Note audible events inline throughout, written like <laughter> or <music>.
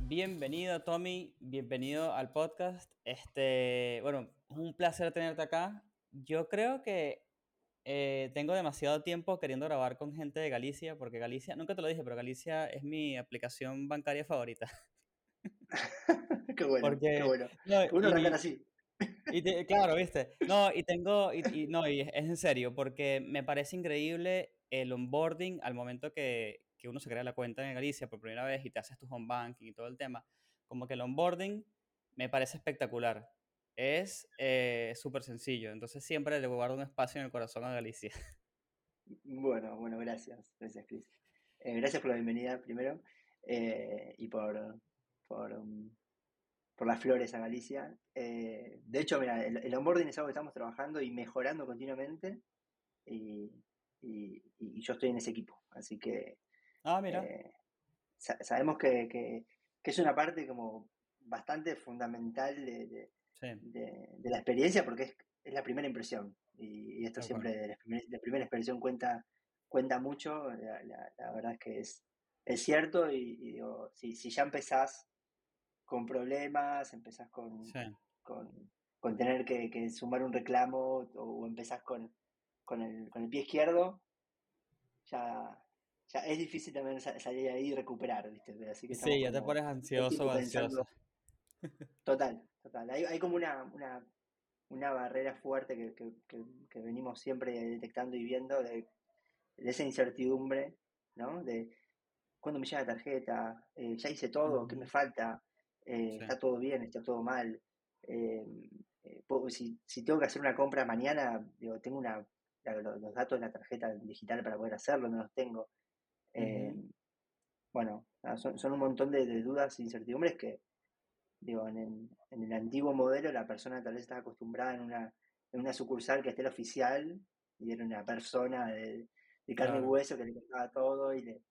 Bienvenido, Tommy. Bienvenido al podcast. Este, bueno, es un placer tenerte acá. Yo creo que eh, tengo demasiado tiempo queriendo grabar con gente de Galicia, porque Galicia, nunca te lo dije, pero Galicia es mi aplicación bancaria favorita. <laughs> qué bueno, Porque- qué bueno. No, Uno y- así. Y te- claro, viste. No, y tengo, y, y no, y es en serio, porque me parece increíble el onboarding al momento que, que uno se crea la cuenta en Galicia por primera vez y te haces tu home banking y todo el tema. Como que el onboarding me parece espectacular. Es eh, súper sencillo, entonces siempre le guardo un espacio en el corazón a Galicia. <laughs> Bueno, bueno, gracias. Gracias, Chris. Eh, gracias por la bienvenida primero eh, y por, por, um, por las flores a Galicia. Eh, de hecho, mira, el, el onboarding es algo que estamos trabajando y mejorando continuamente y- y yo estoy en ese equipo. Así que Ah, mira. eh, sa- sabemos que, que- que es una parte como bastante fundamental de, de- Sí, de, de la experiencia porque es, es la primera impresión y, y esto siempre la, primer- primera impresión cuenta cuenta mucho la, la- la verdad es que es, es cierto y, y digo, si, si ya empezás con problemas empezás con, sí. con, con tener que, que sumar un reclamo o, o empezás con, con, el, con el pie izquierdo ya, ya es difícil también sa- salir de ahí y recuperar ¿viste? así que Sí, ya te pones ansioso o ansiosa. Total, total. Hay, hay como una, una, una barrera fuerte que, que, que- que venimos siempre detectando y viendo de, de esa incertidumbre, ¿no? De cuándo me llega la tarjeta, Eh, ya hice todo, ¿qué me falta? Eh, Sí. ¿Está todo bien? ¿Está todo mal? Eh, eh, puedo- si, si tengo que hacer una compra mañana, digo, tengo una, los datos de la tarjeta digital para poder hacerlo, no los tengo. Eh, bueno, son, son un montón de, de dudas e incertidumbres que, digo, en el, en el antiguo modelo la persona tal vez estaba acostumbrada en una, en una sucursal que esté el oficial y era una persona de, de carne y hueso que le contaba todo y, le,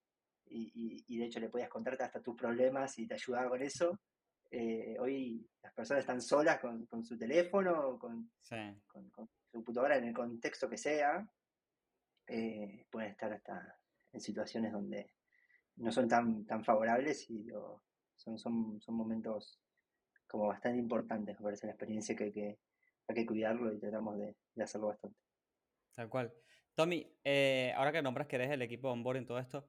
y, y- y de hecho le podías contarte hasta tus problemas y te ayudaba con eso. Eh, hoy las personas están solas con, con su teléfono, con, Sí. con, con su computadora en el contexto que sea, eh, pueden estar hasta en situaciones donde no son tan, tan favorables y son, son, son momentos como bastante importantes, me parece la experiencia que, que hay que cuidarlo y tratamos de, de hacerlo bastante. Tal cual. Tommy, eh, ahora que nombras que eres el equipo de onboarding y todo esto,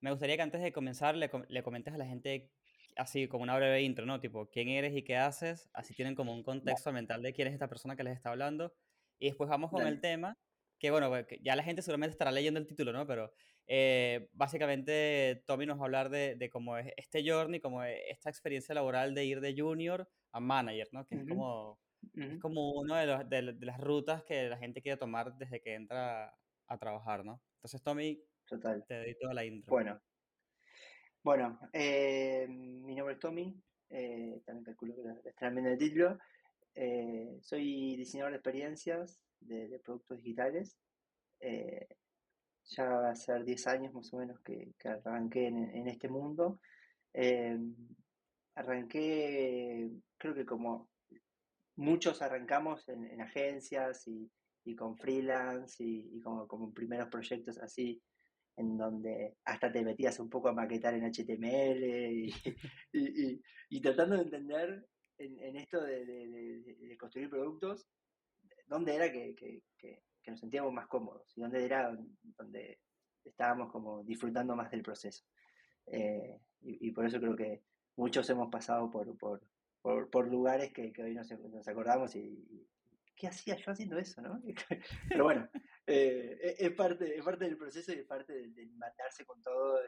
me gustaría que antes de comenzar le, le comentes a la gente así como una breve intro, ¿no? Tipo, quién eres y qué haces, así tienen como un contexto mental de quién es esta persona que les está hablando. Y después vamos con el tema, que bueno, pues, ya la gente seguramente estará leyendo el título, ¿no? Pero eh, básicamente Tommy nos va a hablar de, de cómo es este journey, como es esta experiencia laboral de ir de junior a manager, ¿no? Que es como es como una de, los- de, de las rutas que la gente quiere tomar desde que entra a trabajar, ¿no? Entonces, Tommy, Total. te doy toda la intro. Bueno, bueno eh, mi nombre es Tommy, eh, también calculo que lo estarán viendo en el título. Eh, soy diseñador de experiencias de, productos digitales. Ya va a ser 10 años más o menos que, arranqué en, este mundo. Arranqué, creo que como muchos arrancamos en, en agencias y, con freelance y, y como primeros proyectos así, en donde hasta te metías un poco a maquetar en HTML y, <laughs> y- y- y tratando de entender en, en esto de, de- de- de construir productos, dónde era que, que- que- que nos sentíamos más cómodos y dónde era donde estábamos como disfrutando más del proceso. Eh, y, por eso creo que muchos hemos pasado por, por, por, por lugares que, hoy nos, nos acordamos y, y, ¿qué hacía yo haciendo eso? ¿no? <laughs> Pero bueno, eh, es, parte, es parte del proceso y es parte de, de mandarse con todo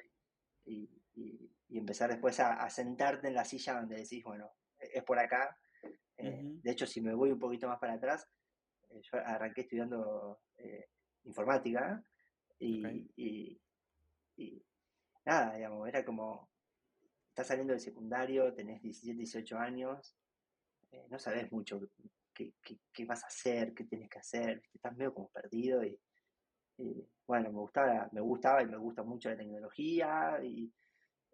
y, y- y empezar después a, a sentarte en la silla donde decís, bueno, es por acá. Eh. De hecho, si me voy un poquito más para atrás, eh, yo arranqué estudiando informática y, y- y nada, digamos, era como, estás saliendo del secundario, tenés 17, 18 años, eh, no sabes mucho qué, qué- qué vas a hacer, qué tienes que hacer, estás medio como perdido y, bueno, me gustaba, me gustaba y me gusta mucho la tecnología y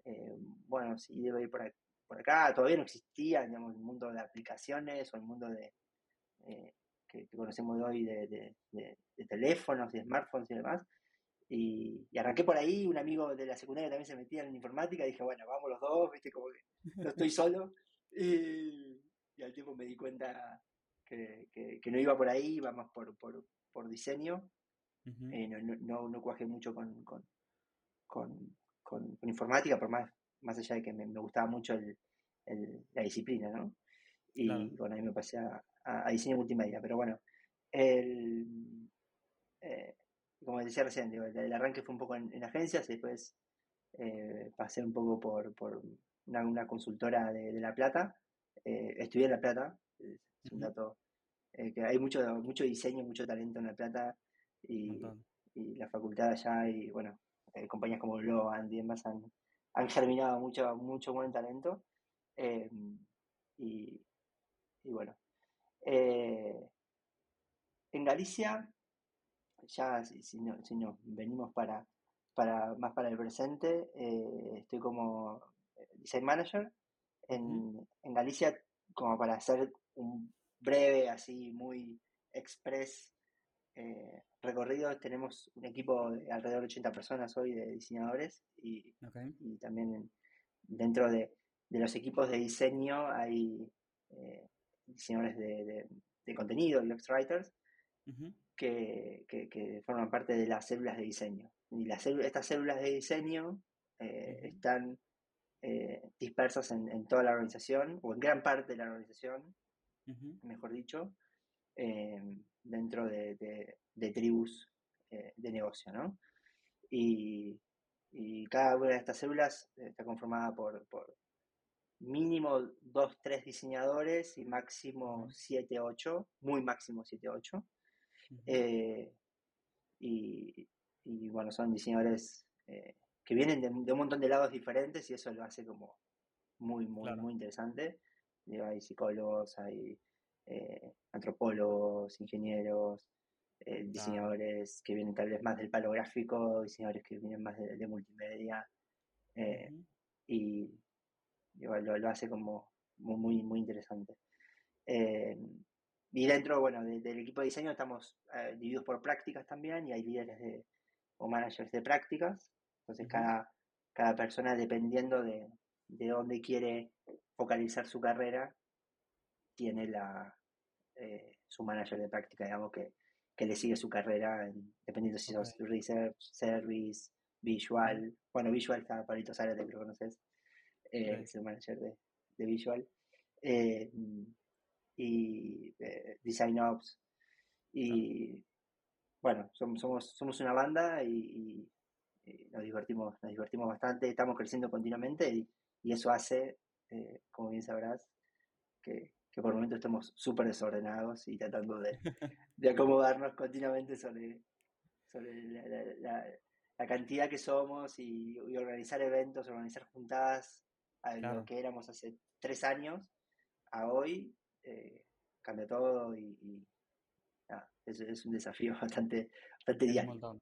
eh, bueno, sí, debo ir por, por acá, todavía no existía, digamos, el mundo de aplicaciones o el mundo de eh, que, conocemos hoy de, de- de- de teléfonos y smartphones y demás. Y, arranqué por ahí, un amigo de la secundaria también se metía en informática, dije, bueno, vamos los dos, viste, como que no estoy solo. Y, al tiempo me di cuenta que, no iba por ahí, iba más por, por, diseño. Eh, no, no, cuajé mucho con, con, informática, por más, más allá de que me, gustaba mucho el, la disciplina, ¿no? Y bueno, ahí me pasé a, diseño multimedia, pero bueno, el, eh, como decía recién, el, arranque fue un poco en, agencias y después eh, pasé un poco por, por una, consultora de, La Plata. Eh, estudié en La Plata, es un dato que hay mucho, mucho diseño, mucho talento en La Plata y, y la facultad allá y bueno, compañías como Loan y demás han, han germinado mucho, mucho buen talento. Eh, y, bueno, eh, en Galicia, ya si, no, si no, venimos para, para más para el presente, eh, estoy como design manager en, en, Galicia, como para hacer un breve, así muy express recorrido. Tenemos un equipo de alrededor de 80 personas hoy de diseñadores y, y también dentro de, de, los equipos de diseño hay eh, diseñadores de, de, contenido, UX writers, que, que, forman parte de las células de diseño. Y las estas células de diseño eh, están eh, dispersas en, en, toda la organización, o en gran parte de la organización, mejor dicho, dentro de, de tribus de negocio, ¿no? Y, y cada una de estas células eh, está conformada por, mínimo 2, 3 diseñadores y máximo 7, 8, muy máximo 7, 8. Eh, y, bueno, son diseñadores eh, que vienen de, un montón de lados diferentes y eso lo hace como muy, muy, muy interesante. Hay psicólogos, hay antropólogos, ingenieros, eh, diseñadores que vienen tal vez más del palo gráfico, diseñadores que vienen más de, multimedia, eh, y lo, hace como muy, muy interesante. Eh, y dentro, bueno, del equipo de diseño estamos divididos por prácticas también y hay líderes de, o managers de prácticas, entonces cada, cada persona dependiendo de, de dónde quiere focalizar su carrera, tiene la, su manager de práctica, digamos que que le sigue su carrera, dependiendo si sos Research, Service, Visual. Bueno, Visual está Palito Zárate, que lo conoces, eh, es el manager de, Visual. Eh, y eh, Design Ops. Y bueno, somos, somos, una banda y, nos divertimos nos divertimos bastante, estamos creciendo continuamente y, y eso hace, como bien sabrás, que, que por el momento estemos súper desordenados y tratando de, <laughs> acomodarnos continuamente sobre, la, cantidad que somos y, organizar eventos, organizar juntadas a lo que éramos hace tres años a hoy, eh, cambia todo y, es, un desafío <laughs> bastante, bastante diario.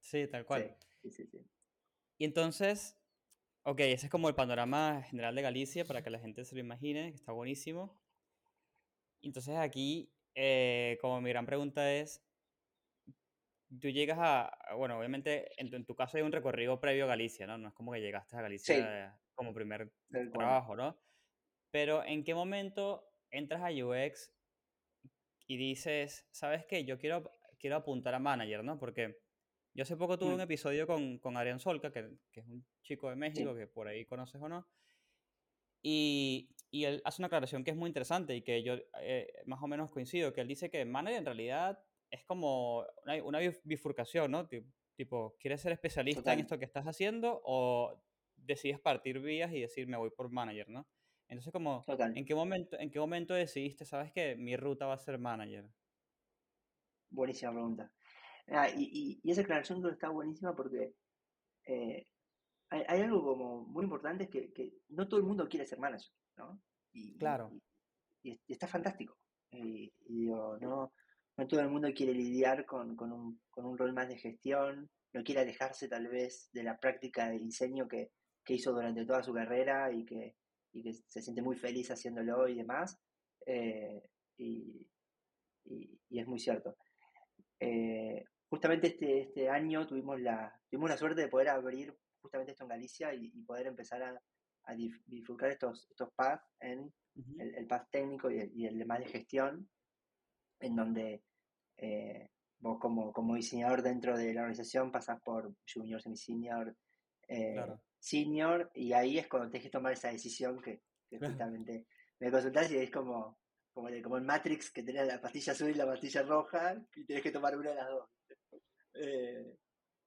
Sí, tal cual. y entonces, ok, ese es como el panorama general de Galicia para que la gente se lo imagine, que está buenísimo. Entonces aquí, eh, como mi gran pregunta es, tú llegas a, bueno, obviamente en tu, caso hay un recorrido previo a Galicia, ¿no? No es como que llegaste a Galicia como primer trabajo, ¿no? Pero ¿en qué momento entras a UX y dices, ¿sabes qué? Yo quiero, quiero apuntar a manager, ¿no? Porque yo hace poco tuve un mm. episodio con, con Adrián Solca, que, que, es un chico de México, que por ahí conoces o no, y, y, él hace una aclaración que es muy interesante y que yo eh, más o menos coincido, que él dice que manager en realidad es como una, una bifurcación, ¿no? Tipo, ¿quieres ser especialista en esto que estás haciendo o decides partir vías y decir me voy por manager, ¿no? Entonces, como, ¿en qué, momento, ¿en qué momento decidiste, sabes que mi ruta va a ser manager? Buenísima pregunta. Ah, y, y, esa aclaración está buenísima porque eh, hay, algo como muy importante, que, no todo el mundo quiere ser manager, ¿no? Y, claro. Y, está fantástico. Y, digo, no, no todo el mundo quiere lidiar con, un, con un rol más de gestión, no quiere alejarse tal vez de la práctica de diseño que, hizo durante toda su carrera y que, que se siente muy feliz haciéndolo y demás. Eh, y, es muy cierto. Eh, justamente este, este año tuvimos la, tuvimos la suerte de poder abrir justamente esto en Galicia y, poder empezar a, a bifurcar estos, estos paths en el, el, path técnico y el, y el de gestión, en donde eh, vos como, como diseñador dentro de la organización pasás por junior, semi-senior, eh, senior, y ahí es cuando tenés que tomar esa decisión que, justamente me consultás y es como, como, como en Matrix que tenés la pastilla azul y la pastilla roja y tenés que tomar una de las dos. Eh,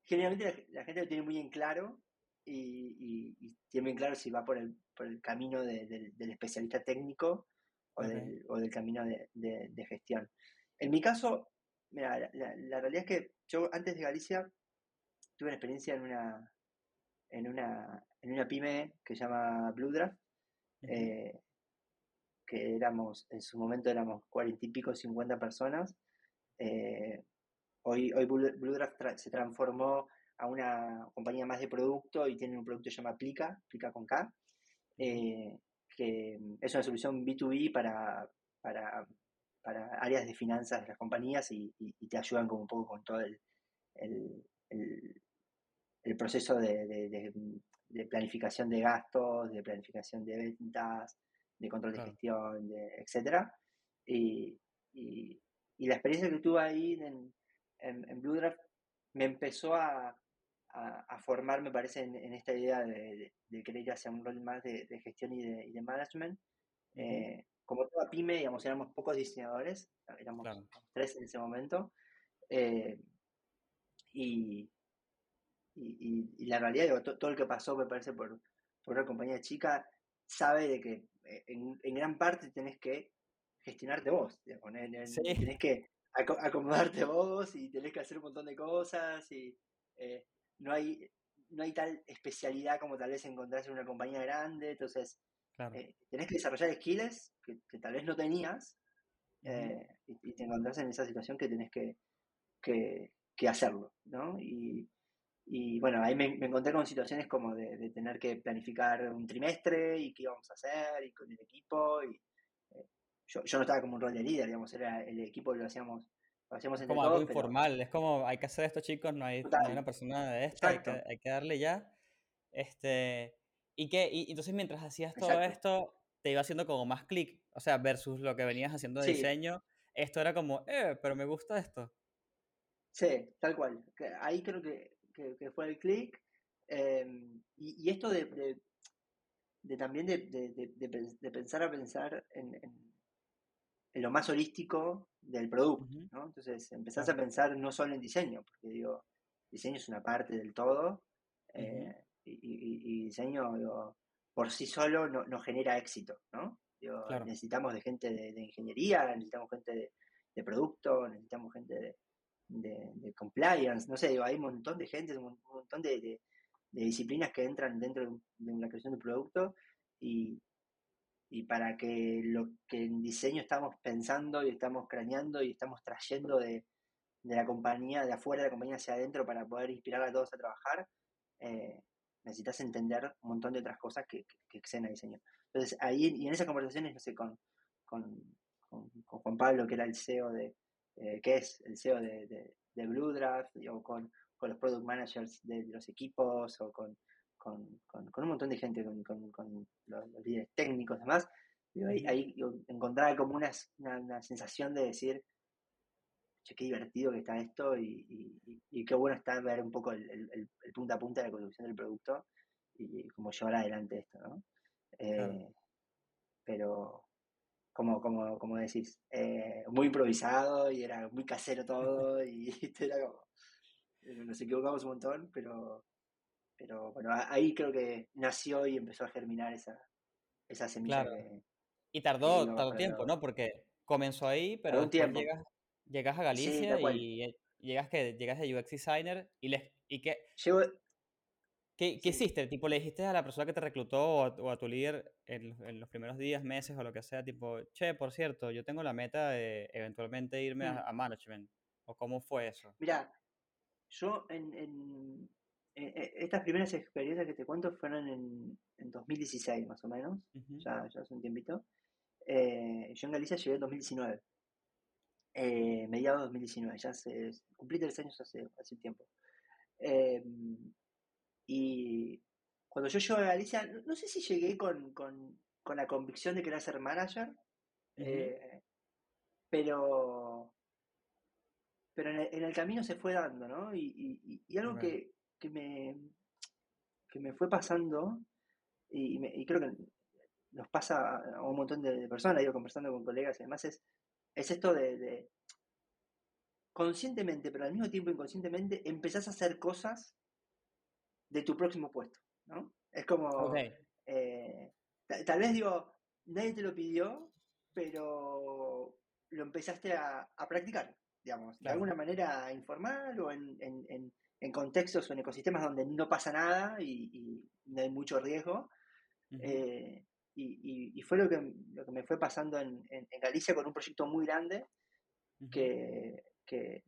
generalmente la, gente lo tiene muy en claro y, tiene bien claro si va por el, por el camino del especialista técnico o, del, o del, camino de, de, gestión. En mi caso, mira, la, realidad es que yo antes de Galicia tuve una experiencia en una, en una, en una pyme que se llama Blue Draft, eh, que éramos, en su momento éramos cuarenta y pico, cincuenta personas. Eh, hoy hoy Blue Draft se transformó a una compañía más de producto y tiene un producto que se llama Plica, Plica con K, eh, que es una solución B2B para, para, para, áreas de finanzas de las compañías y, te ayudan como un poco con todo el, el, el, proceso de, de, planificación de gastos, de planificación de ventas, de control de gestión, de, etc. Y, y, la experiencia que tuve ahí en, en, en Blue Draft me empezó a, a, formar, me parece, en, esta idea de, querer ir hacia un rol más de, gestión y de, y management. Eh, como toda pyme, digamos, éramos pocos diseñadores, éramos tres en ese momento. Eh, y, y, la realidad, todo el que pasó, me parece, por, por una compañía chica, sabe de que eh, en, en gran parte tenés que gestionarte vos, tenés que acomodarte vos y tenés que hacer un montón de cosas y no hay, no hay tal especialidad como tal vez encontrás en una compañía grande, entonces eh, tenés que desarrollar skills que, tal vez no tenías eh, y, te encontrás en esa situación que tenés que, que, hacerlo, ¿no? Y, y bueno, ahí me, encontré con situaciones como de, tener que planificar un trimestre y qué íbamos a hacer y con el equipo. Y, eh, yo, yo no estaba como un rol de líder, digamos, era el equipo lo hacíamos es como algo informal, es como hay que hacer esto chicos, no hay, una persona de esta, hay que, darle ya. Este, ¿Y qué? Y, entonces mientras hacías todo esto, te iba haciendo como más clic, o sea, versus lo que venías haciendo de diseño, esto era como, eh, pero me gusta esto. Sí, tal cual. Ahí creo que, que, fue el clic. Em, y, esto de, de, también de, de, pensar a pensar en en lo más holístico del producto, ¿no? Entonces empezás a pensar no solo en diseño, porque digo, diseño es una parte del todo, eh, y, diseño por sí solo no, genera éxito, ¿no? Necesitamos de gente de, ingeniería, necesitamos gente de, producto, necesitamos gente de, compliance, no sé, digo, hay un montón de gente, un montón de, disciplinas que entran dentro de una creación de producto y, y para que lo que en diseño estamos pensando y estamos craneando y estamos trayendo de, la compañía, de afuera de la compañía hacia adentro para poder inspirar a todos a trabajar, eh, necesitas entender un montón de otras cosas que, que, exceden a diseño. Entonces, ahí, y en esas conversaciones, no sé, con, con, Juan Pablo, que era el CEO de, eh, que es el CEO de, de, Blue Draft, o con, con los product managers de los equipos, o con con, con, un montón de gente, con, con los, líderes técnicos y demás, ahí, ahí encontraba como una, una, sensación de decir, che, qué divertido que está esto y, y, qué bueno está ver un poco el, el, punta a punta de la construcción del producto y cómo llevar adelante esto, ¿no? Eh, pero, como, como, como decís, eh, muy improvisado y era muy casero todo <laughs> <laughs> y era como, nos equivocamos un montón, pero, pero bueno, ahí creo que nació y empezó a germinar esa, esa semilla. y tardó, tardó tiempo, ¿no? Porque comenzó ahí, pero llegas, llegas, a Galicia y llegas que llegas de UX designer y les y qué ¿Qué, ¿Qué, hiciste? Tipo, le dijiste a la persona que te reclutó o a, tu líder en, en, los primeros días, meses o lo que sea, tipo, che, por cierto, yo tengo la meta de eventualmente irme a, mm. a, management. ¿O cómo fue eso? Mira, yo en, en, eh, eh, estas primeras experiencias que te cuento fueron en, en 2016 más o menos, ya, ya hace un tiempito. Eh, yo en Galicia llegué en 2019. eh, mediados de 2019, ya hace, cumplí tres años hace, hace tiempo. Em, y cuando yo llego a Galicia, no, sé si llegué con, con, con, la convicción de querer ser manager, pero, pero en el, camino se fue dando, ¿no? Y, y, algo que, que, me, que me fue pasando, y, y, creo que nos pasa a un montón de personas, ido conversando con colegas y demás, es, es esto de, conscientemente, pero al mismo tiempo inconscientemente, empezás a hacer cosas de tu próximo puesto, ¿no? Es como, eh, tal vez digo, nadie te lo pidió, pero lo empezaste a, practicar, digamos, de alguna manera informal o en, en, contextos o en ecosistemas donde no pasa nada y, no hay mucho riesgo. Eh, y, fue lo que, lo que me fue pasando en, Galicia con un proyecto muy grande que, que,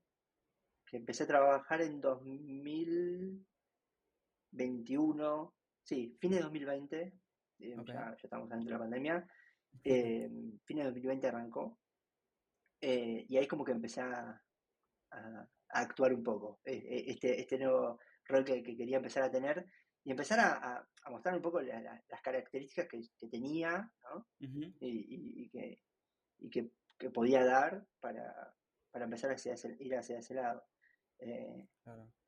empecé a trabajar en 2021, sí, fines de 2020, eh, ya, estamos dentro de la pandemia, eh, fines de 2020 arrancó, eh, y ahí como que empecé a, actuar un poco, este, este nuevo rol que, quería empezar a tener y empezar a, mostrar un poco las características que, tenía ¿no? y, que, y que, podía dar para, para empezar a ir hacia ese lado. Eh,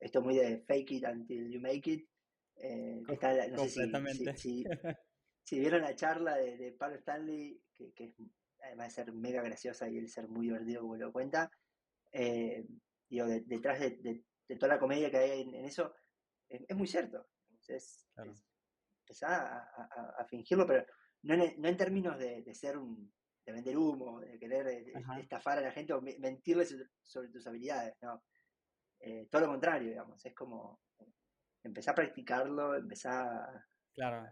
esto muy de fake it until you make it. Eh, no sé si, <laughs> si, vieron la charla de, de Paul Stanley, que, que además de ser mega graciosa y el ser muy divertido como lo cuenta, eh, digo, detrás de, toda la comedia que hay en, eso, es muy cierto es, empezar a, fingirlo, pero no en, no en términos de, ser un, de vender humo, de querer eh, estafar a la gente o mentirles sobre tus habilidades, no. Eh, todo lo contrario, digamos, es como empezar a practicarlo, empezar claro.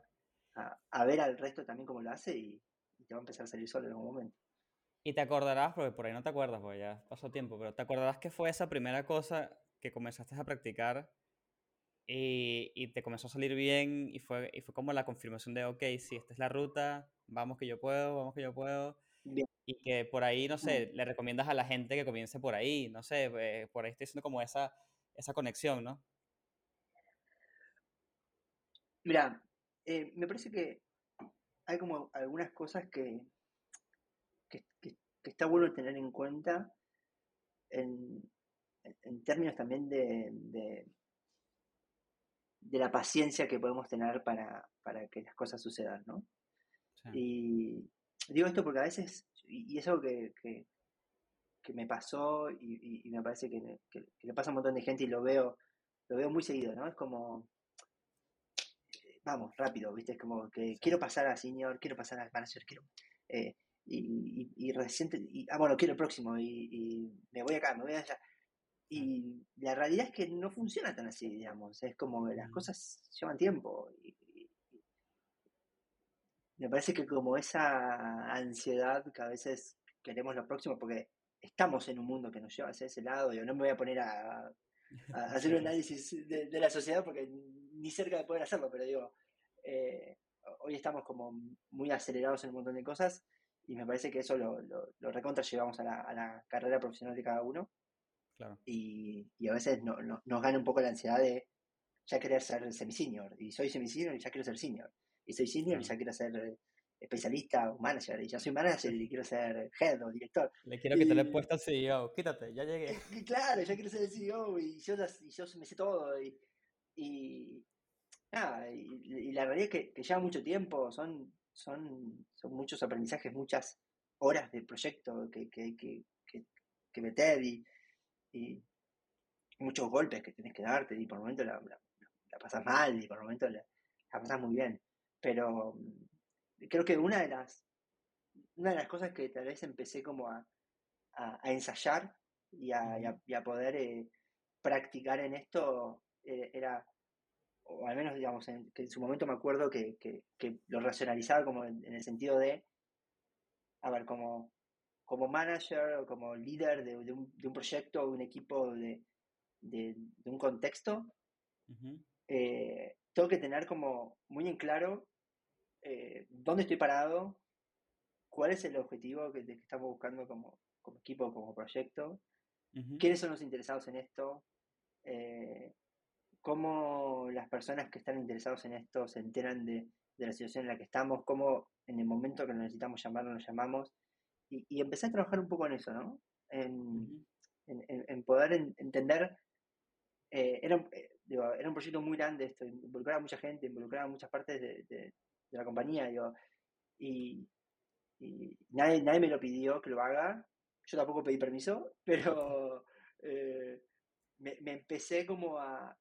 a, ver al resto también cómo lo hace y, te va a empezar a salir solo en algún momento. Y te acordarás, porque por ahí no te acuerdas, porque ya pasó tiempo, pero te acordarás que fue esa primera cosa que comenzaste a practicar y, te comenzó a salir bien y fue, y fue como la confirmación de, ok, sí, esta es la ruta, vamos que yo puedo, vamos que yo puedo. Y que por ahí, no sé, le recomiendas a la gente que comience por ahí, no sé, eh, por ahí estoy haciendo como esa, esa conexión, ¿no? Mira, eh, me parece que hay como algunas cosas que, que, está bueno tener en cuenta en, en términos también de de la paciencia que podemos tener para, que las cosas sucedan, ¿no? Y digo esto porque a veces, y, es algo que, me pasó y, me parece que, le pasa a un montón de gente y lo veo, lo veo muy seguido, ¿no? Es como, vamos, rápido, ¿viste? Es como que quiero pasar a senior, quiero pasar a manager, quiero... Eh, y, y, reciente, y, ah, bueno, quiero el próximo, y, me voy acá, me voy allá. Y la realidad es que no funciona tan así, digamos. Es como que las cosas llevan tiempo. Y, me parece que como esa ansiedad que a veces queremos lo próximo, porque estamos en un mundo que nos lleva hacia ese lado, yo no me voy a poner a, <laughs> hacer un análisis de, la sociedad porque ni cerca de poder hacerlo, pero digo, eh, hoy estamos como muy acelerados en un montón de cosas y me parece que eso lo, lo, recontra llevamos a la, a la carrera profesional de cada uno. Y, a veces no, nos gana un poco la ansiedad de ya querer ser semi-senior. Y soy semi-senior y ya quiero ser senior. Y soy senior y ya quiero ser eh, especialista o manager. Y ya soy manager y quiero ser head o director. Le quiero que te le puesto al CEO. Quítate, ya llegué. <laughs> claro, ya quiero ser el CEO y yo, y yo me sé todo. Y, y nada, y, la realidad es que, lleva mucho tiempo. Son, son, son muchos aprendizajes, muchas horas de proyecto que, que, que, que meter. Y, y muchos golpes que tienes que darte y por momentos la, la, pasas mal y por momentos la, la pasas muy bien. Pero mm, creo que una de las una de las cosas que tal vez empecé como a, a, ensayar y a, y a poder eh, practicar en esto eh, era, o al menos digamos, en, que en su momento me acuerdo que, que, que lo racionalizaba como en, el sentido de, a ver, como como manager o como líder de, un, de un, proyecto o un equipo de, de, un contexto, eh, tengo que tener como muy en claro eh, dónde estoy parado, cuál es el objetivo que, estamos buscando como, como equipo, como proyecto, quiénes son los interesados en esto, eh, cómo las personas que están interesados en esto se enteran de, la situación en la que estamos, cómo en el momento que lo necesitamos llamar, nos llamamos, y, y empecé a trabajar un poco en eso, ¿no? En, en, poder entender, eh, era, eh, era un proyecto muy grande esto, involucraba a mucha gente, involucraba a muchas partes de, la compañía, digo, y, nadie, nadie me lo pidió que lo haga, yo tampoco pedí permiso, <laughs> pero eh, me, empecé como a,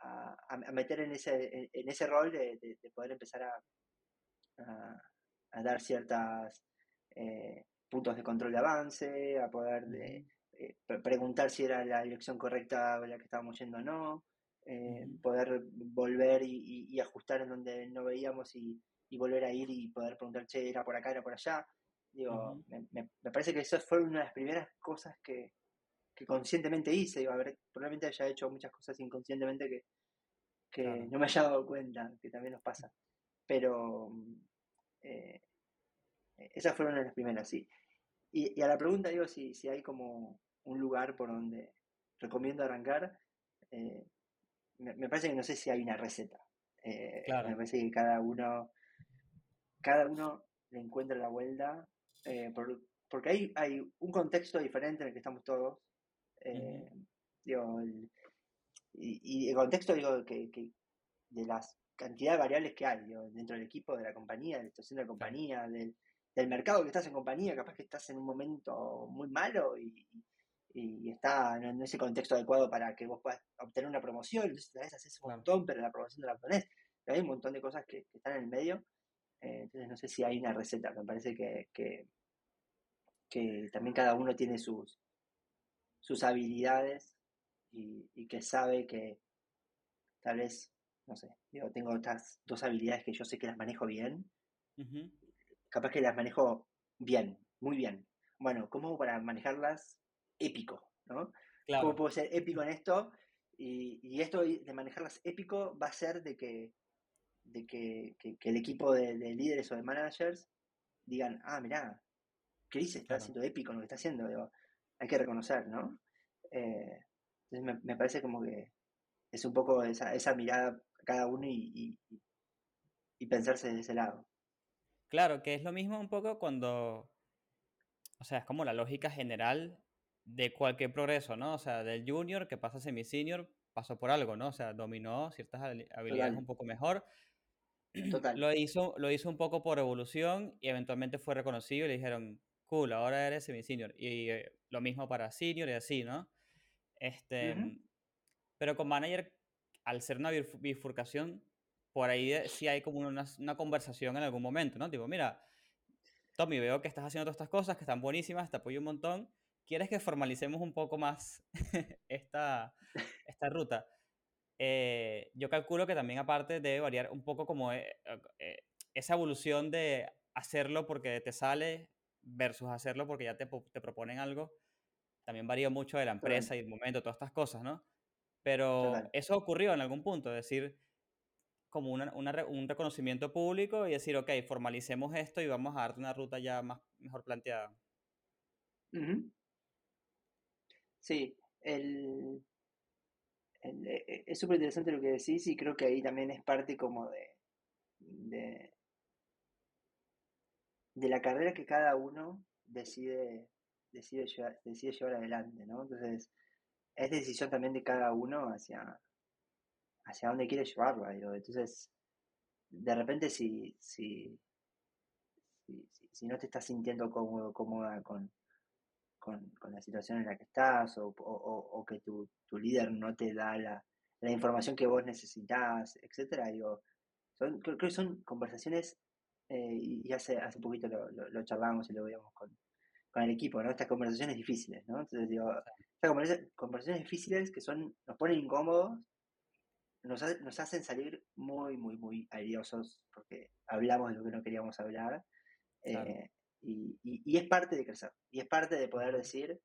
meter en ese, en, ese rol de, poder empezar a, a, dar ciertos eh, puntos de control de avance, a poder de, eh, preguntar si era la dirección correcta la que estábamos yendo o no, poder volver y, ajustar en donde no veíamos y, volver a ir y poder preguntar, che, era por acá, era por allá. Digo, me, parece que eso fue una de las primeras cosas que, que conscientemente hice. Digo, a ver, probablemente haya hecho muchas cosas inconscientemente que, que no me haya dado cuenta, que también nos pasa. Pero eh, esas fueron las primeras, sí. Y, a la pregunta, digo, si, si hay como un lugar por donde recomiendo arrancar, eh, me, parece que no sé si hay una receta. Eh, me parece que cada uno, cada uno le encuentra la vuelta porque hay, hay un contexto diferente en el que estamos todos. Eh, y, el contexto digo, que, de las cantidad de variables que hay dentro del equipo, de la compañía, de la situación de la compañía, del, mercado que estás en compañía, capaz que estás en un momento muy malo y, y está en ese contexto adecuado para que vos puedas obtener una promoción, entonces a veces haces un montón, pero la promoción no la obtenés. Hay un montón de cosas que, están en el medio, eh, entonces no sé si hay una receta, me parece que, que también cada uno tiene sus, sus habilidades y, que sabe que tal vez, no sé, yo tengo estas dos habilidades que yo sé que las manejo bien, capaz que las manejo bien, muy bien. Bueno, ¿cómo para manejarlas épico? ¿no? ¿Cómo puedo ser épico en esto? Y, esto de manejarlas épico va a ser de que, de que, el equipo de, de, líderes o de managers digan, ah, mirá, Chris está haciendo épico lo que está haciendo, hay que reconocer, ¿no? Eh, entonces me, parece como que es un poco esa, esa mirada a cada uno y, y, pensarse de ese lado. Claro, que es lo mismo un poco cuando, o sea, es como la lógica general de cualquier progreso, ¿no? O sea, del junior que pasa a semi-senior pasó por algo, ¿no? O sea, dominó ciertas habilidades un poco mejor. Total. <clears throat> Lo hizo, lo hizo un poco por evolución y eventualmente fue reconocido y le dijeron, cool, ahora eres semi-senior. Y eh, lo mismo para senior y así, ¿no? Este, Pero con manager, al ser una bifurcación, por ahí eh, sí hay como una, una, conversación en algún momento, ¿no? Tipo, mira, Tommy, veo que estás haciendo todas estas cosas, que están buenísimas, te apoyo un montón. ¿Quieres que formalicemos un poco más <laughs> esta, esta ruta? Eh, yo calculo que también aparte debe variar un poco como esa evolución de hacerlo porque te sale versus hacerlo porque ya te, te proponen algo, también varía mucho de la empresa y el momento, todas estas cosas, ¿no? Pero eso ocurrió en algún punto, es decir, como una, un reconocimiento público y decir, ok, formalicemos esto y vamos a darte una ruta ya más, mejor planteada. Sí, el, el, e, e, es súper interesante lo que decís y creo que ahí también es parte como de, de, de la carrera que cada uno decide, decide, llevar, decide llevar adelante, ¿no? Entonces, es decisión también de cada uno hacia, hacia dónde quiere llevarla. Entonces, de repente si, si, si, no te estás sintiendo cómodo, cómoda con, con, la situación en la que estás o, o, que tu, tu, líder no te da la, la, información que vos necesitas, etcétera, digo, son, creo que son conversaciones eh, y hace, hace poquito lo, lo, charlamos y lo veíamos con, con, el equipo, ¿no? Estas conversaciones difíciles, ¿no? Entonces digo, estas conversaciones, difíciles que son, nos ponen incómodos, nos, nos hacen salir muy, muy, muy airiosos porque hablamos de lo que no queríamos hablar. Eh, y, y, es parte de crecer, y es parte de poder decir,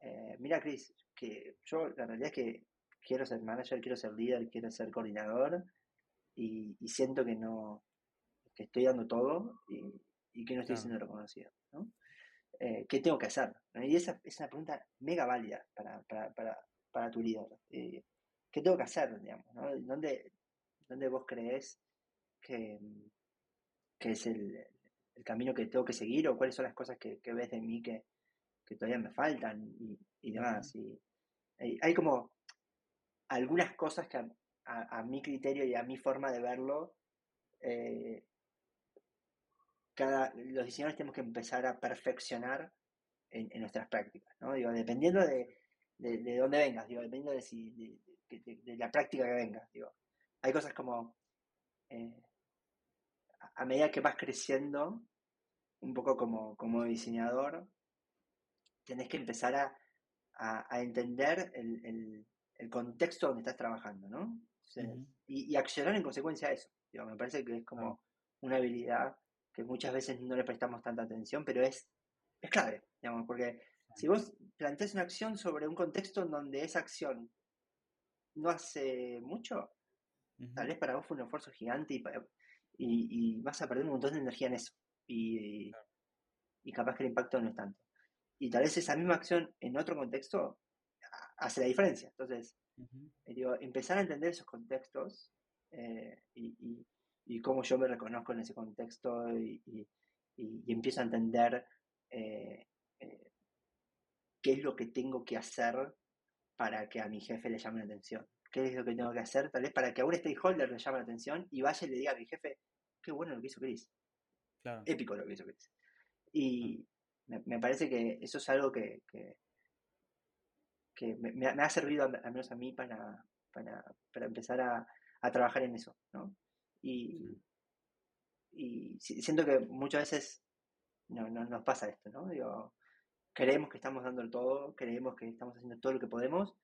eh, mira Chris, que yo la realidad es que quiero ser manager, quiero ser líder, quiero ser coordinador, y, y siento que no, que estoy dando todo y, que no estoy siendo reconocido. ¿no? eh, ¿qué tengo que hacer? Y esa es una pregunta mega válida para, para, para, para tu líder. Eh, ¿Qué tengo que hacer? Digamos, ¿Dónde, ¿Dónde, vos crees que, que es el, el, camino que tengo que seguir o cuáles son las cosas que, que ves de mí que, que, todavía me faltan y, y demás? Y, hay como algunas cosas que a, a, mi criterio y a mi forma de verlo, eh, cada, los diseñadores tenemos que empezar a perfeccionar en, nuestras prácticas, ¿no? Digo, dependiendo de, de, dónde vengas, digo, dependiendo de, si, de, la práctica que vengas, digo. Hay cosas como, eh, a medida que vas creciendo, un poco como, como diseñador, tenés que empezar a, a, entender el, el, el, contexto donde estás trabajando, ¿no? y, accionar en consecuencia a eso. Digo, me parece que es como una habilidad que muchas veces no le prestamos tanta atención, pero es, es clave, digamos, porque si vos planteas una acción sobre un contexto en donde esa acción no hace mucho, tal vez para vos fue un esfuerzo gigante y, y, vas a perder un montón de energía en eso. Y, y capaz que el impacto no es tanto. Y tal vez esa misma acción en otro contexto hace la diferencia. Entonces, digo, empezar a entender esos contextos eh, y, y, cómo yo me reconozco en ese contexto y, empiezo a entender eh, eh, qué es lo que tengo que hacer para que a mi jefe le llame la atención. ¿Qué es lo que tengo que hacer? Tal vez para que a un stakeholder le llame la atención y vaya y le diga a mi jefe, qué bueno lo que hizo Chris. Épico lo que hizo Chris. Y me, parece que eso es algo que, que, me, ha servido, al menos a mí, para, para, para empezar a, a trabajar en eso, ¿no? Y, y siento que muchas veces no, no, nos pasa esto, ¿no? Digo, creemos que estamos dando el todo, creemos que estamos haciendo todo lo que podemos,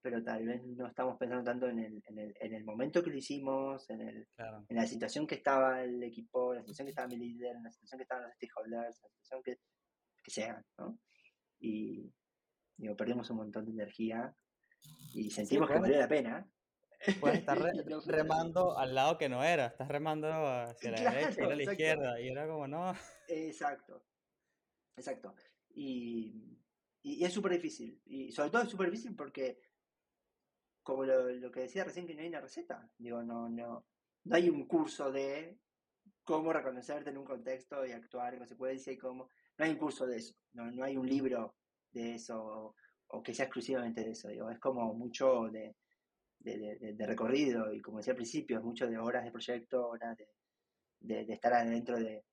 pero tal vez no estamos pensando tanto en el, en el, en el momento que lo hicimos, en, el, en la situación que estaba el equipo, en la situación que estaba mi líder, en la situación que estaban los stakeholders, en la situación que, que sean, ¿no? Y digo, perdemos un montón de energía y sentimos que vale la pena, Puedes <laughs> estar remando al lado que no era, estás remando hacia la derecha y a la izquierda, y era como, no. Exacto, exacto. Y, y, es súper difícil, y sobre todo es súper difícil porque, como lo, lo, que decía recién, que no hay una receta, digo, no, no, no hay un curso de cómo reconocerte en un contexto y actuar en consecuencia y cómo, no hay un curso de eso, no, no hay un libro de eso, o, o que sea exclusivamente de eso, digo, es como mucho de de, recorrido y como decía al principio, es mucho de horas de proyecto, horas de, estar adentro de,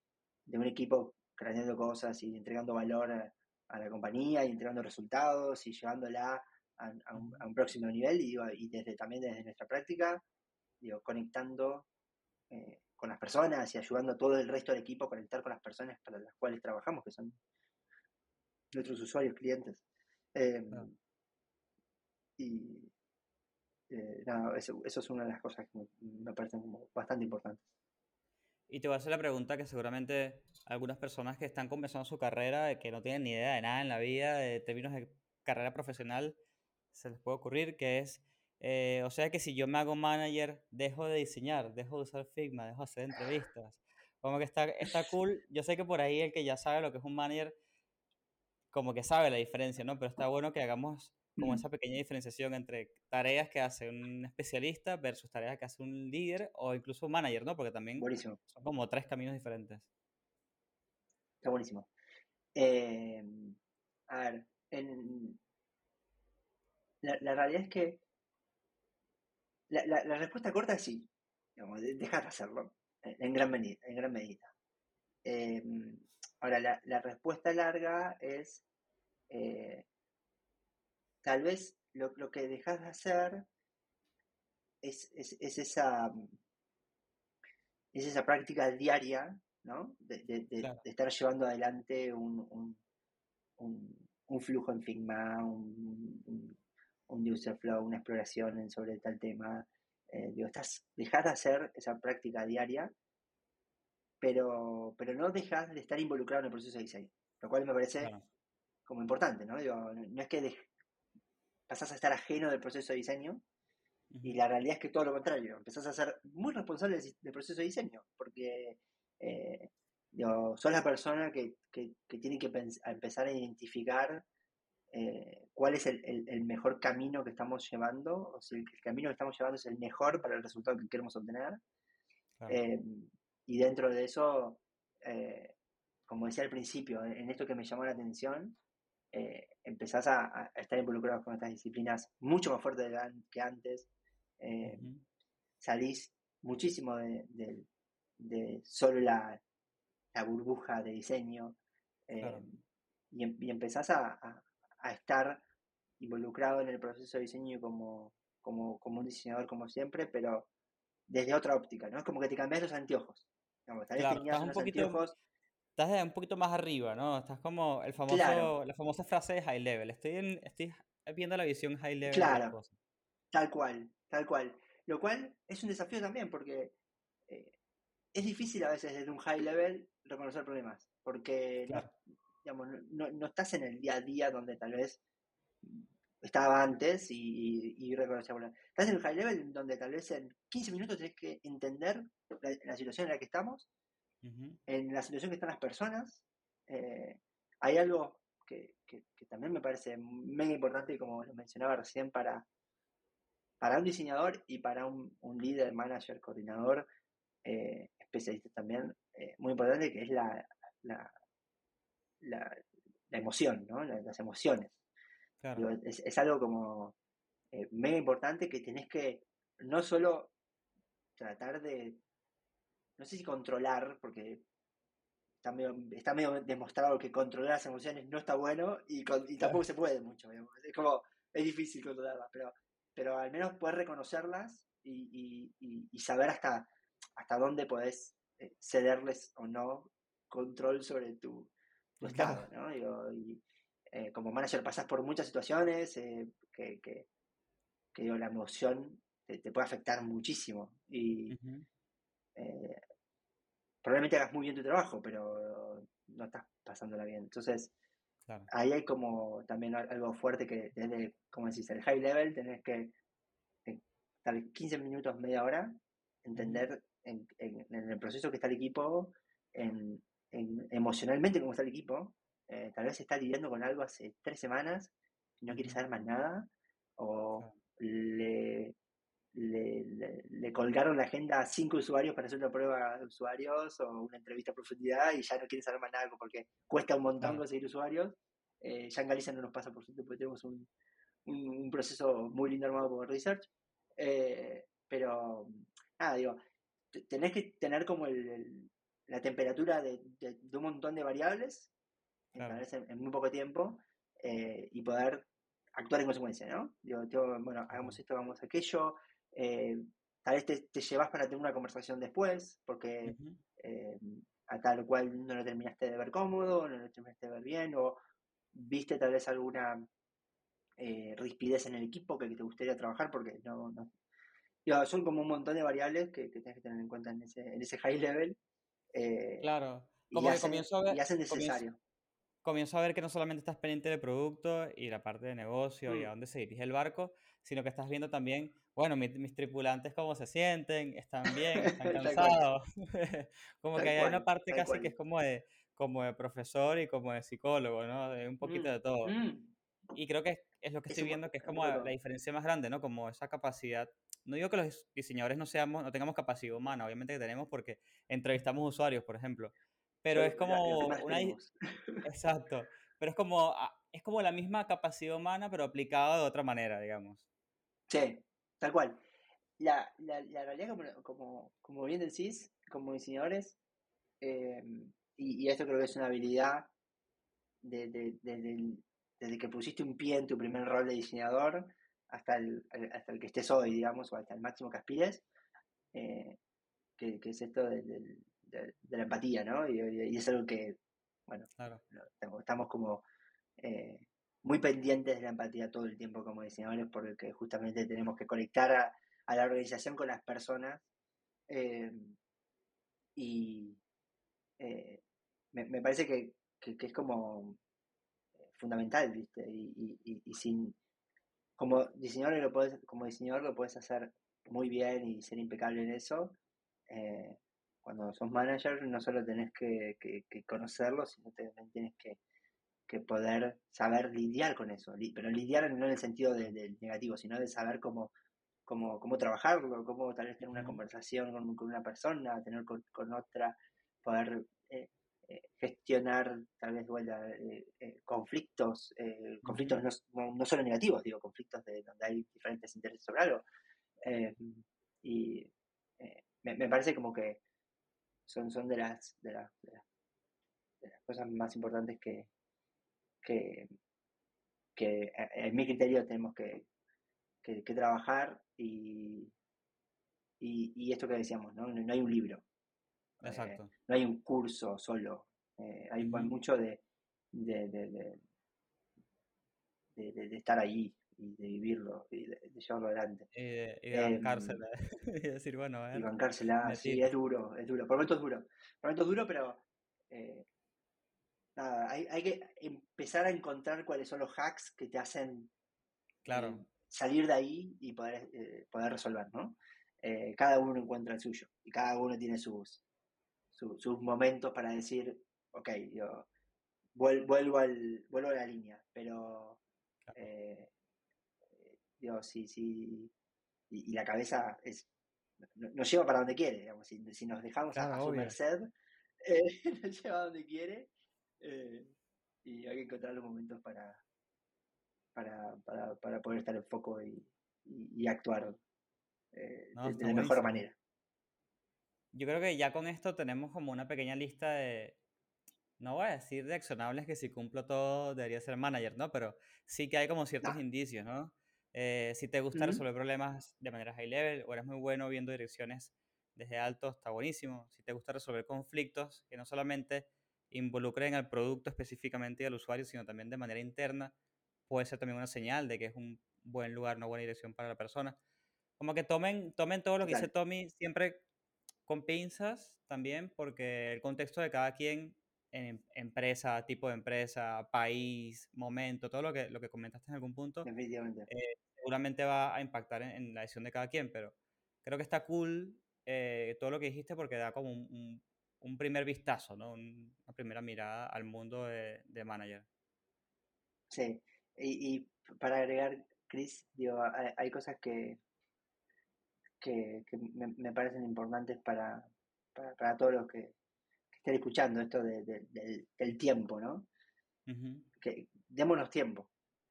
un equipo creando cosas y entregando valor a, la compañía y entregando resultados y llevándola a, un, próximo nivel y, y, desde también desde nuestra práctica, digo, conectando eh, con las personas y ayudando a todo el resto del equipo a conectar con las personas para las cuales trabajamos, que son nuestros usuarios, clientes. Em, y, eh, eso, es una de las cosas que me, parecen como bastante importantes. Y te voy a hacer la pregunta que seguramente algunas personas que están comenzando su carrera, que no tienen ni idea de nada en la vida, de términos de carrera profesional, se les puede ocurrir, que es, eh, o sea que si yo me hago manager, dejo de diseñar, dejo de usar Figma, dejo de hacer entrevistas. Como que está, está cool. Yo sé que por ahí el que ya sabe lo que es un manager, como que sabe la diferencia, ¿no? Pero está bueno que hagamos como esa pequeña diferenciación entre tareas que hace un especialista versus tareas que hace un líder o incluso un manager, ¿no? Porque también buenísimo. son como tres caminos diferentes. Está buenísimo. Em, a ver, en, la, realidad es que la, respuesta corta es sí. Digamos, de hacerlo en gran medida. En gran medida. Em, ahora, la, respuesta larga es eh, tal vez lo, que dejas de hacer es, esa, es esa práctica diaria, ¿no? De, estar llevando adelante un, flujo en Figma, un, user flow, una exploración sobre tal tema. Eh, digo, estás, dejas de hacer esa práctica diaria, pero, pero no dejas de estar involucrado en el proceso de diseño, lo cual me parece como importante, ¿no? no es que pasás a estar ajeno del proceso de diseño y la realidad es que todo lo contrario, empezás a ser muy responsable del, proceso de diseño, porque eh, Digo, sos la persona que, que, tiene que empezar a identificar eh, cuál es el, mejor camino que estamos llevando, o si el, camino que estamos llevando es el mejor para el resultado que queremos obtener. Eh, y dentro de eso, eh, como decía al principio, en esto que me llamó la atención, empezás a, estar involucrado con estas disciplinas mucho más fuertes que antes. Salís muchísimo de, de solo la, la burbuja de diseño eh, em, y, empezás a, estar involucrado en el proceso de diseño como, como, un diseñador como siempre, pero desde otra óptica, ¿no? Es como que te cambias los anteojos. estás un poquito, Estás un poquito más arriba, ¿no? Estás como el famoso, la famosa frase de high level. Estoy, estoy viendo la visión high level. Claro, tal cual, tal cual. Lo cual es un desafío también porque eh, es difícil a veces desde un high level reconocer problemas, porque no, digamos, no, estás en el día a día donde tal vez estaba antes y, y, problemas. Estás en el high level donde tal vez en 15 minutos tienes que entender la, situación en la que estamos, en la situación que están las personas. Eh, hay algo que, también me parece mega importante, como lo mencionaba recién, para, para un diseñador y para un, un líder, manager, coordinador, eh, especialistas también, eh, muy importante, que es la, la, la, emoción, ¿no? las emociones. es, algo como eh, mega importante que tenés que no solo tratar de, no sé si controlar, porque está medio, está medio demostrado que controlar las emociones no está bueno y, tampoco se puede mucho. Es como, es difícil controlarlas, pero, pero al menos poder reconocerlas y, y saber hasta hasta dónde podés eh, cederles o no control sobre tu, estado, ¿no? y, eh, como manager pasas por muchas situaciones eh, que, que, la emoción te, puede afectar muchísimo y probablemente hagas muy bien tu trabajo, pero no estás pasándola bien. Entonces, ahí hay como también algo fuerte que desde, como decís, el high level tenés que tal 15 minutos, media hora, entender en, el proceso que está el equipo, en, emocionalmente cómo está el equipo. Eh, tal vez está lidiando con algo hace tres semanas y no quiere saber más nada, o le, le, colgaron la agenda a cinco usuarios para hacer una prueba de usuarios o una entrevista a profundidad y ya no quiere saber más nada porque cuesta un montón conseguir usuarios. Eh, ya en Galicia no nos pasa por suerte porque tenemos un, un, proceso muy lindo armado por Research. Eh, pero nada, digo, tenés que tener como el, la temperatura de, un montón de variables en, muy poco tiempo eh, y poder actuar en consecuencia, ¿no? Digo, bueno, hagamos esto, hagamos aquello. Eh, tal vez te, llevas para tener una conversación después, porque eh, a tal cual no lo terminaste de ver cómodo, no lo terminaste de ver bien, o viste tal vez alguna rispidez en el equipo que, te gustaría trabajar porque no, son como un montón de variables que, tienes que tener en cuenta en ese, en ese high level. Eh, claro, como que comienzo a ver, y hacen necesario. Comienzo, a ver que no solamente estás pendiente del producto y la parte de negocio y a mm. dónde se dirige el barco, sino que estás viendo también, bueno, mis, tripulantes cómo se sienten, están bien, están <laughs> cansados. <laughs> como que hay una parte casi que es como de, como de profesor y como de psicólogo, ¿no? De un poquito mm, de todo. Mm. Y creo que es, lo que estoy viendo que es como la diferencia más grande, ¿no? Como esa capacidad no digo que los diseñadores no seamos, no tengamos capacidad humana, obviamente que tenemos porque entrevistamos usuarios, por ejemplo. Pero es como una... <laughs> Exacto. Pero es como, ah, es como la misma capacidad humana, pero aplicada de otra manera, digamos. Sí, tal cual. La, la, la realidad, como, como, como, bien decís, como diseñadores, em, y, esto creo que es una habilidad desde de, que pusiste un pie en tu primer rol de diseñador, hasta el, hasta el que estés hoy, digamos, o hasta el máximo que aspires, eh, que, es esto de, la empatía, ¿no? Y, es algo que, bueno, estamos como eh, muy pendientes de la empatía todo el tiempo como diseñadores, porque justamente tenemos que conectar a, la organización con las personas. Eh, y me, parece que, es como fundamental, ¿viste? Y, y, sin, como diseñador lo puedes, como diseñador lo puedes hacer muy bien y ser impecable en eso. Eh, cuando sos manager no solo tenés que, conocerlo, sino también tienes que, poder saber lidiar con eso. Pero lidiar no en el sentido del negativo, sino de saber cómo, cómo, cómo trabajarlo, cómo tal vez tener una conversación con, una persona, tener con, otra, poder eh, eh, gestionar tal vez eh, conflictos, conflictos no, no, solo negativos, digo, conflictos de donde hay diferentes intereses sobre algo. y me, me, parece como que son, son de, las, de, las, de, las, cosas más importantes que, que, que en mi criterio tenemos que, que, trabajar y, y, esto que decíamos, ¿no? No hay un libro. Eh, no hay un curso solo. Eh, hay mucho de de, de, de, estar ahí y de vivirlo y de, llevarlo adelante. Y de, y em, bancársela. <laughs> y decir, bueno, Y bancársela, sí, es duro, es duro. Por momentos es duro. Por momentos es duro, pero eh, nada, hay, hay, que empezar a encontrar cuáles son los hacks que te hacen claro. salir de ahí y poder, poder resolver, ¿no? cada uno encuentra el suyo y cada uno tiene sus, sus momentos para decir, ok, yo vuelvo, al, vuelvo a la línea, pero eh, digo, sí, sí, y, la cabeza es, nos lleva para donde quiere, digamos, si, nos dejamos a, su merced, <laughs> eh, nos lleva a donde quiere eh, y hay que encontrar los momentos para, para, para, para poder estar en foco y, y, actuar de, de la mejor manera yo creo que ya con esto tenemos como una pequeña lista de, no voy a decir de accionables que si cumplo todo debería ser manager, ¿no? Pero sí que hay como ciertos indicios, ¿no? Eh, si te gusta resolver problemas de manera high level o eres muy bueno viendo direcciones desde alto, está buenísimo. Si te gusta resolver conflictos que no solamente involucren al producto específicamente y al usuario, sino también de manera interna, puede ser también una señal de que es un buen lugar, una buena dirección para la persona. Como que tomen, tomen todo lo que dice Tommy siempre con pinzas también, porque el contexto de cada quien en em, empresa, tipo de empresa, país, momento, todo lo que, lo que comentaste en algún punto, eh, seguramente va a impactar en, la decisión de cada quien, pero creo que está cool eh, todo lo que dijiste porque da como un, un, primer vistazo, ¿no? una primera mirada al mundo de, de manager. Sí, y, y, para agregar, Chris, digo, hay cosas que, que, me, parecen importantes para, para, todos los que, estén escuchando esto del, tiempo, ¿no? Que démonos tiempo.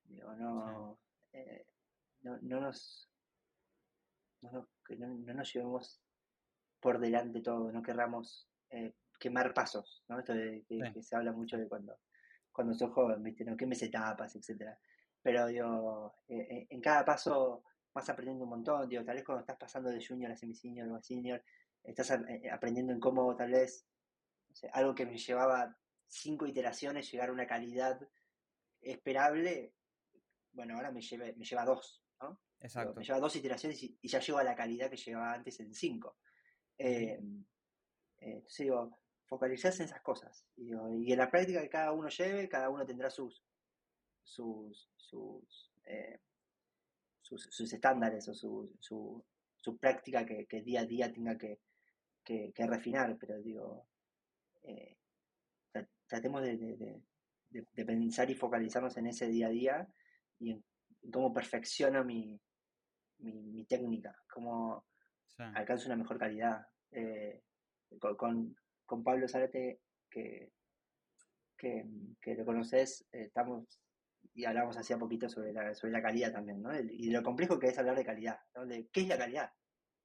no, eh, no, no, nos, no, que no, nos llevemos por delante todo, no querramos eh, quemar pasos, ¿no? Esto de, que, se habla mucho de cuando, cuando sos joven, ¿viste? No quemes etapas, etcétera. Pero yo, eh, en cada paso vas aprendiendo un montón, digo, tal vez cuando estás pasando de junior a semi-senior o a senior, estás eh, aprendiendo en cómo tal vez algo que me llevaba cinco iteraciones llegar a una calidad esperable, bueno, ahora me, lleve, me lleva dos, ¿no? Exacto. me lleva dos iteraciones y, ya llego a la calidad que llevaba antes en cinco. Eh, eh, entonces digo, focalizarse en esas cosas. Y, en la práctica que cada uno lleve, cada uno tendrá sus, sus, sus sus, estándares o su, su, su práctica que, que, día a día tenga que, que, refinar, pero digo, eh, tratemos de, de, de, pensar y focalizarnos en ese día a día y en, cómo perfecciono mi, mi, técnica, cómo alcanzo una mejor calidad. Eh, con, con, Pablo Zarate, que, que, que lo conoces, eh, estamos y hablamos hacía poquito sobre la, sobre la calidad también, ¿no? Y lo complejo que es hablar de calidad, ¿no? De qué es la calidad.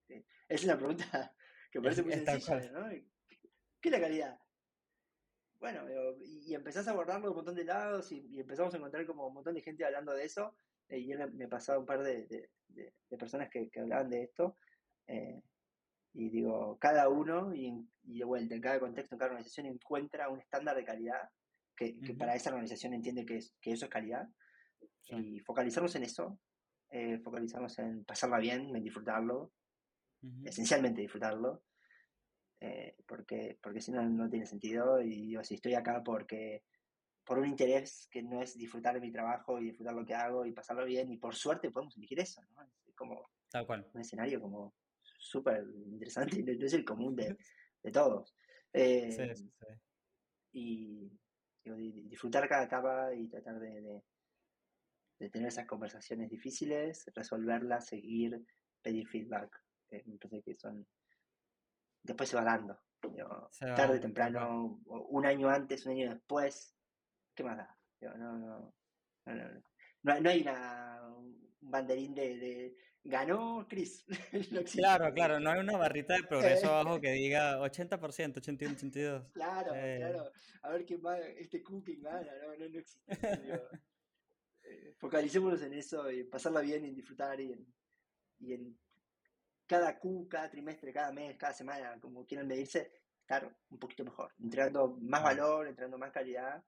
Eh, es una pregunta <laughs> que parece muy sencilla, ¿no? ¿Qué es la calidad? Bueno, y, empezás a abordarlo de un montón de lados y, empezamos a encontrar como un montón de gente hablando de eso. Eh, y él me pasaba un par de, de, personas que, que, hablaban de esto. Eh, y digo, cada uno, y, y, de vuelta, en cada contexto, en cada organización encuentra un estándar de calidad que, para esa organización entiende que, es, que eso es calidad, y focalizarnos en eso, eh, focalizarnos en pasarla bien, en disfrutarlo, esencialmente disfrutarlo, eh, porque, porque si no, no tiene sentido, y yo si estoy acá porque por un interés que no es disfrutar de mi trabajo y disfrutar lo que hago y pasarlo bien, y por suerte podemos elegir eso, ¿no? Es como Tal cual. un escenario como súper interesante, no es el común de, de todos. Eh, Sí, sí, sí. y di- disfrutar cada etapa y tratar de, de- de tener esas conversaciones difíciles, resolverlas, seguir, pedir feedback. eh, me parece que son. Después se va dando. digo, Se va tarde o temprano, un año antes, un año después, ¿qué más da? Digo, no, no, no, no, no. No hay- una, un banderín de, de ganó Chris. <laughs> No. Claro, claro, no hay una barrita de progreso <laughs> abajo que diga 80%, 81, 82. Claro, Eh. claro. A ver quién va, este quién gana, no, no, no existe. Digo, eh, focalicémonos en eso y en pasarla bien y en disfrutar y en, y en cada Q, cada trimestre, cada mes, cada semana, como quieran medirse, estar un poquito mejor, entregando más valor, entregando más calidad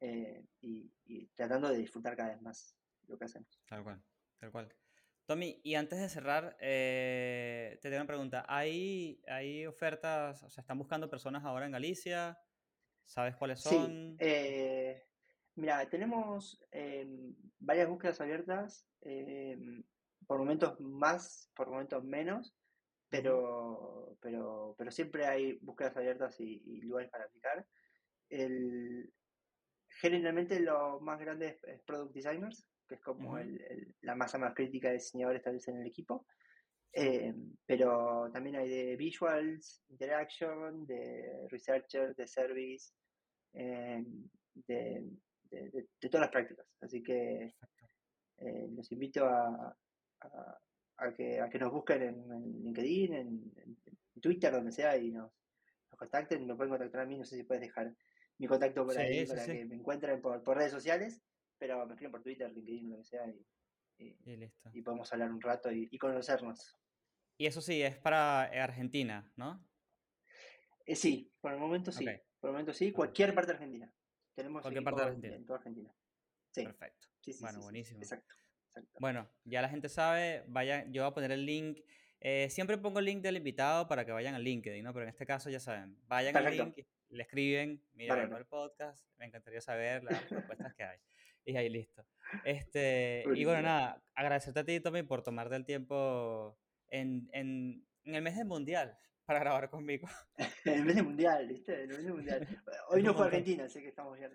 eh, y, y tratando de disfrutar cada vez más lo que hacemos. Tal cual, tal cual. Tommy, y antes de cerrar, eh, te tengo una pregunta. ¿Hay, ¿Hay ofertas, o sea, están buscando personas ahora en Galicia? ¿Sabes cuáles Sí, son? eh, mira, tenemos em, varias búsquedas abiertas, em, por momentos más, por momentos menos, pero, pero, pero siempre hay búsquedas abiertas y, y lugares para aplicar. El, generalmente lo más grande es, es Product Designers, que es como el- el- la masa más crítica de diseñadores tal vez en el equipo. Eh, pero también hay de visuals, interaction, de researcher, de service, eh, de, de- de- de todas las prácticas. Así que eh, los invito a, a- a que, a que nos busquen en, en LinkedIn, en, Twitter, donde sea, y nos, nos contacten. Me pueden contactar a mí, no sé si puedes dejar mi contacto por Sí, ahí para sí. que me encuentren por, por redes sociales, pero me escriben por Twitter, LinkedIn, lo que sea, y, y- Y listo. y podemos hablar un rato y, y conocernos. Y eso sí, es para eh, Argentina, ¿no? Eh, sí, por el momento sí. Por el momento sí, cualquier parte de Argentina. Tenemos Cualquier parte de Argentina. en toda Argentina. Sí, Perfecto. sí, sí, Bueno, buenísimo. Exacto, exacto. Bueno, ya la gente sabe, vayan, yo voy a poner el link. eh, siempre pongo el link del invitado para que vayan al LinkedIn, ¿no? Pero en este caso ya saben, vayan al link, le escriben, vengo el podcast, me encantaría saber las propuestas que hay. Y ahí listo. Este, y bueno, nada, agradecerte a ti, Tommy, por tomarte el tiempo en, en, en el mes del Mundial para grabar conmigo. <laughs> <laughs> En el mes de mundial, ¿viste? En el mes de mundial. <laughs> Hoy no montón. Argentina, así que estamos bien.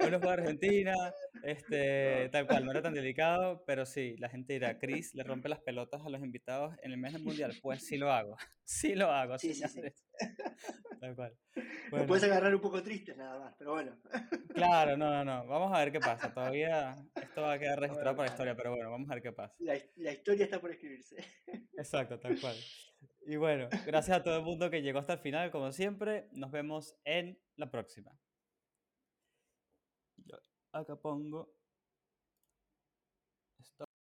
Uno juega Argentina, este, tal cual, no era tan delicado, pero sí, la gente dirá, Chris le rompe las pelotas a los invitados en el mes del mundial. Pues sí lo hago, sí lo hago, Sí, sí, sí. Tal cual. Lo Bueno, puedes agarrar un poco triste nada más, pero bueno. claro, no, no, no. Vamos a ver qué pasa. Todavía esto va a quedar registrado para la historia, pero bueno, vamos a ver qué pasa. La, la historia está por escribirse. Exacto, tal cual. Y bueno, gracias a todo el mundo que llegó hasta el final, como siempre. Nos vemos en la próxima. Yo acá pongo